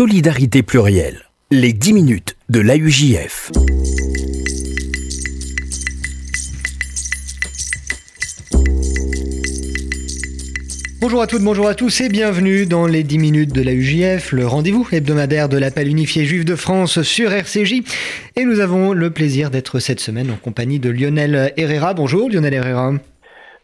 Solidarité plurielle. Les 10 minutes de l'AUJF. Bonjour à toutes, bonjour à tous et bienvenue dans les 10 minutes de la UJF, le rendez-vous hebdomadaire de l'appel unifié juif de France sur RCJ. Et nous avons le plaisir d'être cette semaine en compagnie de Lionel Herrera. Bonjour Lionel Herrera.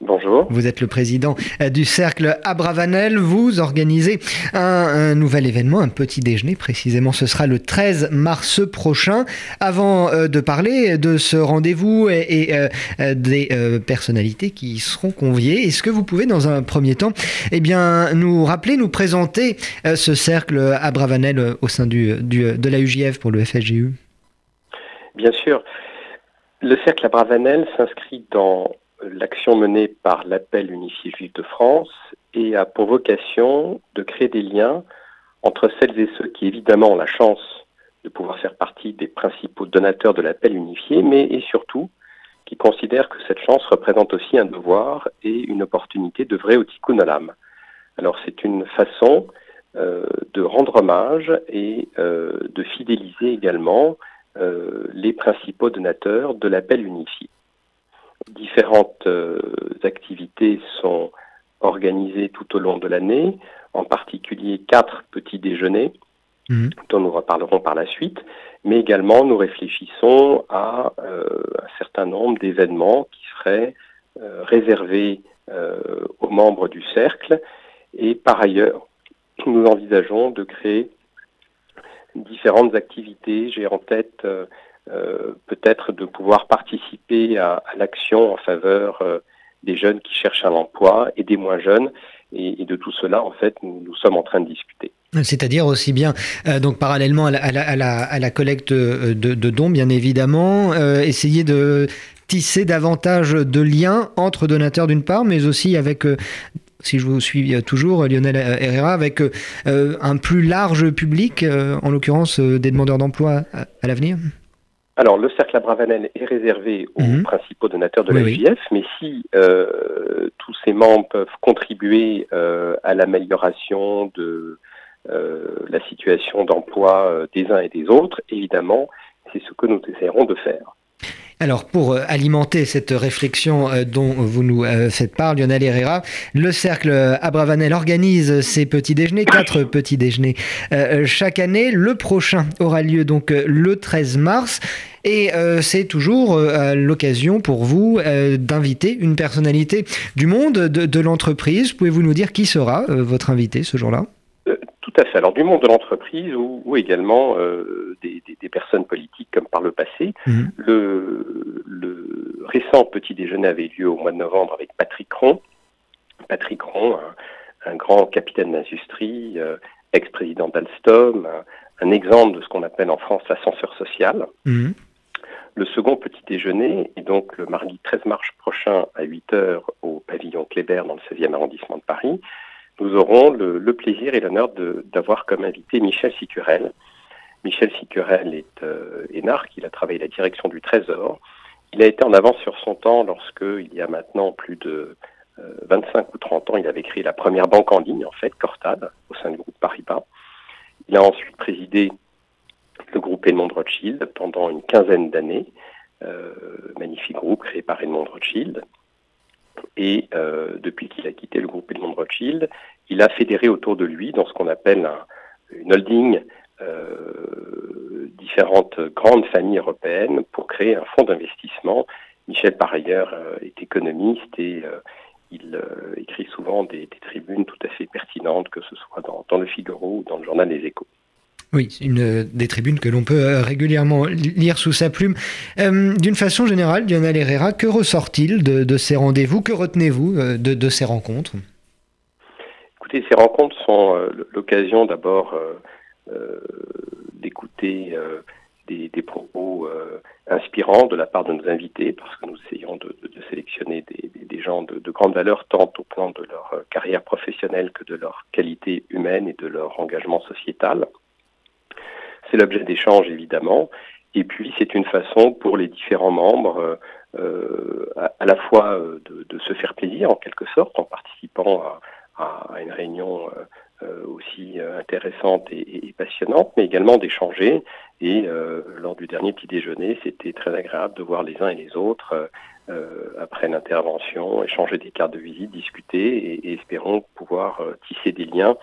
Bonjour. Vous êtes le président euh, du cercle Abravanel. Vous organisez un, nouvel événement, un petit déjeuner précisément. Ce sera le 13 mars prochain. Avant euh, de parler de ce rendez-vous et, euh, des personnalités qui y seront conviées, est-ce que vous pouvez dans un premier temps eh bien, nous rappeler, nous présenter ce cercle Abravanel au sein du, de la UJF pour le FSGU Bien sûr. Le cercle Abravanel s'inscrit dans l'action menée par l'appel unifié juif de France et a pour vocation de créer des liens entre celles et ceux qui évidemment ont la chance de pouvoir faire partie des principaux donateurs de l'appel unifié, mais et surtout qui considèrent que cette chance représente aussi un devoir et une opportunité de vrai au tikkun olam. Alors c'est une façon euh, de rendre hommage et euh, de fidéliser également euh, les principaux donateurs de l'appel unifié différentes euh, activités sont organisées tout au long de l'année, en particulier quatre petits déjeuners, mhm. dont nous reparlerons par la suite, mais également nous réfléchissons à euh, un certain nombre d'événements qui seraient euh, réservés aux membres du cercle, et par ailleurs, nous envisageons de créer différentes activités. J'ai en tête peut-être de pouvoir participer à, l'action en faveur euh, des jeunes qui cherchent un emploi et des moins jeunes. Et, de tout cela, en fait, nous, sommes en train de discuter. C'est-à-dire aussi bien, euh, donc parallèlement à la, collecte de, dons, bien évidemment, essayer de tisser davantage de liens entre donateurs d'une part, mais aussi avec si je vous suis toujours, Lionel Herrera, avec un plus large public, en l'occurrence des demandeurs d'emploi à l'avenir alors, le cercle Abravanel est réservé aux mhm. principaux donateurs de la JF, mais si euh, tous ces membres peuvent contribuer euh, à l'amélioration de euh, la situation d'emploi des uns et des autres, évidemment, c'est ce que nous essaierons de faire. Alors, pour alimenter cette réflexion dont vous nous faites part, Lionel Herrera, le cercle Abravanel organise ses petits déjeuners, quatre petits déjeuners chaque année. Le prochain aura lieu donc le 13 mars. Et c'est toujours l'occasion pour vous d'inviter une personnalité du monde de, l'entreprise. Pouvez-vous nous dire qui sera votre invité ce jour-là? À fait. Alors du monde de l'entreprise ou, également des, personnes politiques comme par le passé. Mhm. Le, le, récent petit déjeuner avait lieu au mois de novembre avec Patrick Ron. Patrick Ron, un, grand capitaine d'industrie, euh, ex-président d'Alstom, un, exemple de ce qu'on appelle en France l'ascenseur social. Mhm. Le second petit déjeuner est donc le mardi 13 mars prochain à 8 h au pavillon Kléber dans le 16e arrondissement de Paris. Nous aurons le, plaisir et l'honneur d'avoir comme invité Michel Sicurel, Michel Sicurel est euh, énarque, il a travaillé la direction du Trésor. Il a été en avance sur son temps lorsque, il y a maintenant plus de 25 euh, ou 30 ans, il avait créé la première banque en ligne, en fait, Cortad, au sein du groupe Paribas. Il a ensuite présidé le groupe Edmond Rothschild pendant une quinzaine d'années, euh, magnifique groupe créé par Edmond Rothschild. Et depuis qu'il a quitté le groupe Edmond Rothschild, il a fédéré autour de lui, dans ce qu'on appelle une holding euh, différentes grandes familles européennes pour créer un fonds d'investissement. Michel, par ailleurs, euh, est économiste et euh, il écrit souvent des, tribunes tout à fait pertinentes, que ce soit dans, le Figaro ou dans le journal Les Échos. Oui, une des tribunes que l'on peut régulièrement lire sous sa plume. D'une façon générale, Lionel Herrera, que ressort-il de, ces rendez-vous? Que retenez-vous de, ces rencontres? Écoutez, ces rencontres sont l'occasion d'abord euh, d'écouter euh, des, propos euh, inspirants de la part de nos invités, parce que nous essayons de, sélectionner des, gens de, grande valeur, tant au plan de leur carrière professionnelle que de leur qualité humaine et de leur engagement sociétal. C'est l'objet d'échanges, évidemment. Et puis, c'est une façon pour les différents membres à, la fois de, se faire plaisir, en quelque sorte, en participant à, une réunion aussi intéressantes et, passionnantes, mais également d'échanger. Et lors du dernier petit déjeuner, c'était très agréable de voir les uns et les autres après l'intervention, échanger des cartes de visite, discuter et, et espérons pouvoir tisser des liens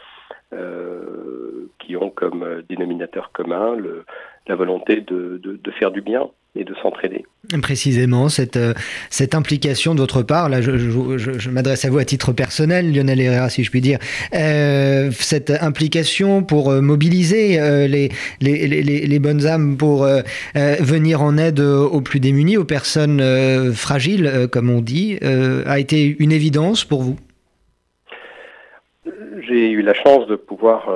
qui ont comme dénominateur commun la volonté de, faire du bien et de s'entraider. Précisément, cette, euh, implication de votre part, là je, m'adresse à vous à titre personnel, Lionel Herrera si je puis dire, euh, cette implication pour euh, mobiliser les, bonnes âmes pour venir en aide aux plus démunis, aux personnes fragiles, comme on dit, a été une évidence pour vous J'ai eu la chance de pouvoir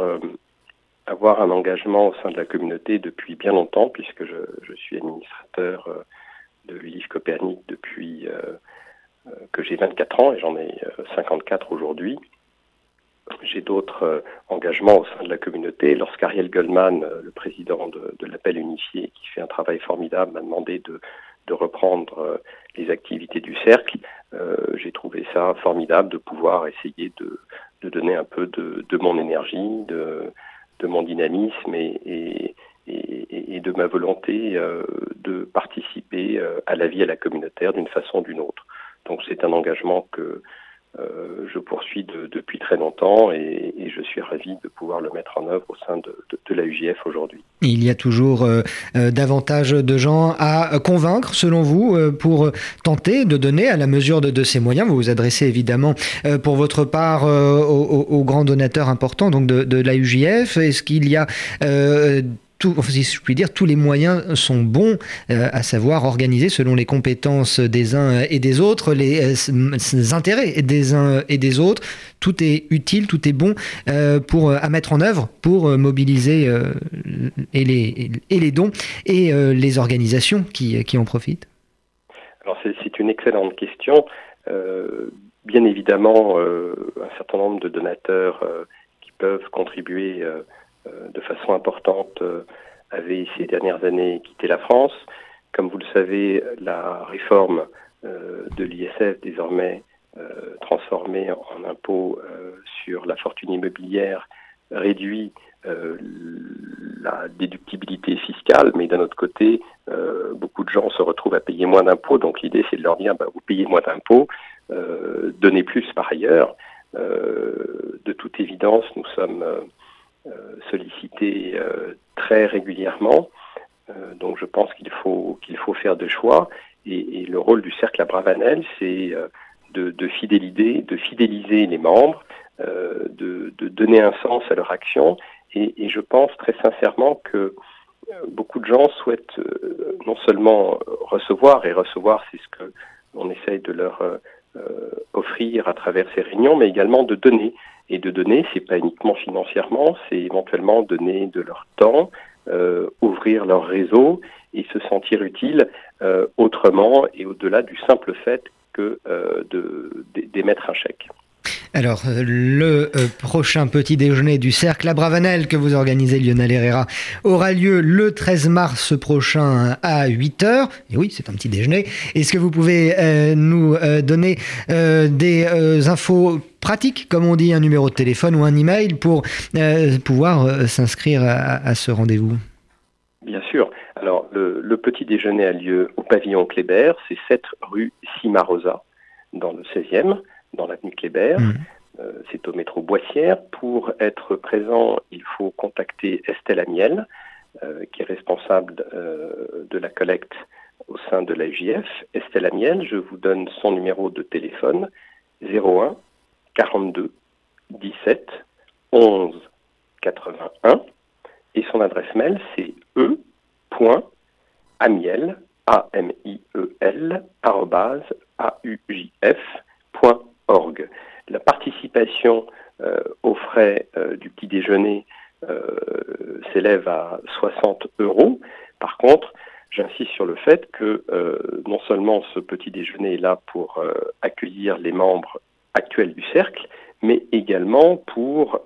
avoir un engagement au sein de la communauté depuis bien longtemps, puisque je, suis administrateur euh, de l'ULIF Copernic depuis euh, euh, que j'ai 24 ans et j'en ai 54 aujourd'hui. J'ai d'autres engagements au sein de la communauté. Lorsqu'Ariel Goldman, le président de, l'appel unifié, qui fait un travail formidable, m'a demandé de, de reprendre les activités du cercle, j'ai trouvé ça formidable de pouvoir essayer de, de donner un peu de, de mon énergie, de, de mon dynamisme et, et, et, de ma volonté euh, de participer euh, à la vie à la communautaire d'une façon ou d'une autre. Donc c'est un engagement que euh, je poursuis depuis très longtemps et, je suis ravi de pouvoir le mettre en œuvre au sein de, de, la UJF aujourd'hui. Il y a toujours euh, euh, davantage de gens à convaincre, selon vous, pour tenter de donner à la mesure de, ces moyens. Vous vous adressez évidemment pour votre part aux, grands donateurs importants donc de la UJF. Est-ce qu'il y a si je puis dire, tous les moyens sont bons, euh, à savoir organiser selon les compétences des uns et des autres, les, euh, intérêts des uns et des autres. Tout est utile, tout est bon euh, pour, à mettre en œuvre pour mobiliser et, les, et les dons et les organisations qui, qui en profitent. Alors c'est une excellente question. bien évidemment, un certain nombre de donateurs qui peuvent contribuer de façon importante euh, avait ces dernières années quitté la France. Comme vous le savez, la réforme euh, de l'ISF désormais transformée en impôt sur la fortune immobilière réduit la déductibilité fiscale, mais d'un autre côté, beaucoup de gens se retrouvent à payer moins d'impôts. Donc l'idée, c'est de leur dire, bah, vous payez moins d'impôts, donnez plus par ailleurs. de toute évidence, nous sommes euh, sollicité euh, très régulièrement. Euh, donc je pense qu'il faut, qu'il faut faire des choix. Et, le rôle du cercle à Bravanel, c'est de, fidéliser, de fidéliser les membres, de, donner un sens à leur action. Et, je pense très sincèrement que beaucoup de gens souhaitent non seulement recevoir, et recevoir, c'est ce que on essaye de leur offrir à travers ces réunions, mais également de donner. Et de donner, c'est pas uniquement financièrement, c'est éventuellement donner de leur temps, euh, ouvrir leur réseau et se sentir utile euh, autrement et au-delà du simple fait que euh, d'émettre un chèque. Alors, euh, le euh, prochain petit déjeuner du Cercle à Bravanel que vous organisez, Lionel Herrera, aura lieu le 13 mars prochain à 8h. Et oui, c'est un petit déjeuner. Est-ce que vous pouvez euh, nous donner des infos pratiques, comme on dit, un numéro de téléphone ou un email pour pouvoir s'inscrire à, ce rendez-vous? Bien sûr. Alors, le, petit déjeuner a lieu au pavillon Kléber, c'est 7 rue Cimarosa, dans le 16e dans l'avenue Kléber. Mmh. Euh, c'est au métro Boissière. Pour être présent, il faut contacter Estelle Amiel, euh, qui est responsable euh, de la collecte au sein de l'AJF. Estelle Amiel, je vous donne son numéro de téléphone 01 42 17 11 81 et son adresse mail c'est e.amiel a m i e l a u j f la participation euh, aux frais euh, du petit déjeuner euh, s'élève à 60 euros. Par contre, j'insiste sur le fait que non seulement ce petit déjeuner est là pour accueillir les membres actuels du cercle, mais également pour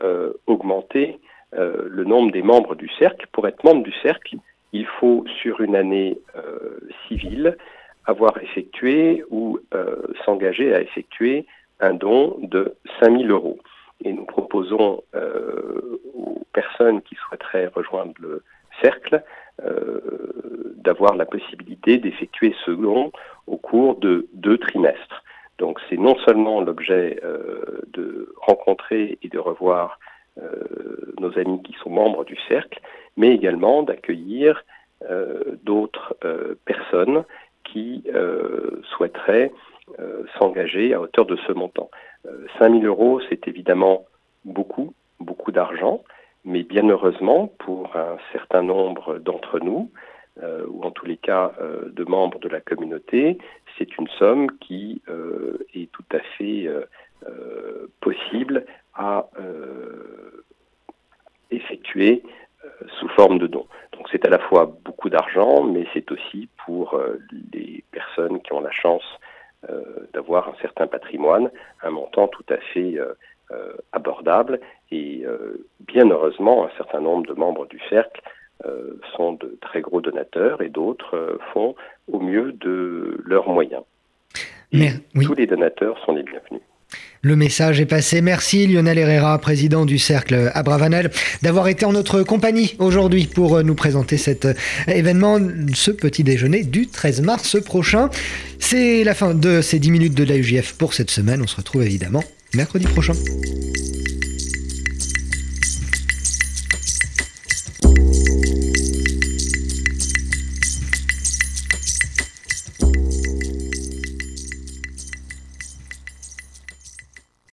augmenter le nombre des membres du cercle. Pour être membre du cercle, il faut sur une année civile avoir effectué ou s'engager à effectuer un don de 5000 euros. et nous proposons aux personnes qui souhaiteraient rejoindre le cercle d'avoir la possibilité d'effectuer ce don au cours de deux trimestres. Donc c'est non seulement l'objet de rencontrer et de revoir nos amis qui sont membres du cercle, mais également d'accueillir d'autres personnes qui souhaiteraient s'engager à hauteur de ce montant. 5 000 euros, c'est évidemment beaucoup, beaucoup d'argent, mais bien heureusement, pour un certain nombre d'entre nous, euh, ou en tous les cas euh, de membres de la communauté, c'est une somme qui euh, est tout à fait possible à effectuer sous forme de don. Donc c'est à la fois beaucoup d'argent, mais c'est aussi pour les personnes qui ont la chance d'avoir un certain patrimoine, un montant tout à fait abordable. Et bien heureusement, un certain nombre de membres du cercle euh, sont de très gros donateurs et d'autres euh, font au mieux de leurs moyens. Tous les donateurs sont les bienvenus. Le message est passé. Merci Lionel Herrera, président du cercle Abravanel, d'avoir été en notre compagnie aujourd'hui pour euh, nous présenter cet événement, ce petit déjeuner du 13 mars prochain. C'est la fin de ces 10 minutes de l'AUJF pour cette semaine. On se retrouve évidemment mercredi prochain.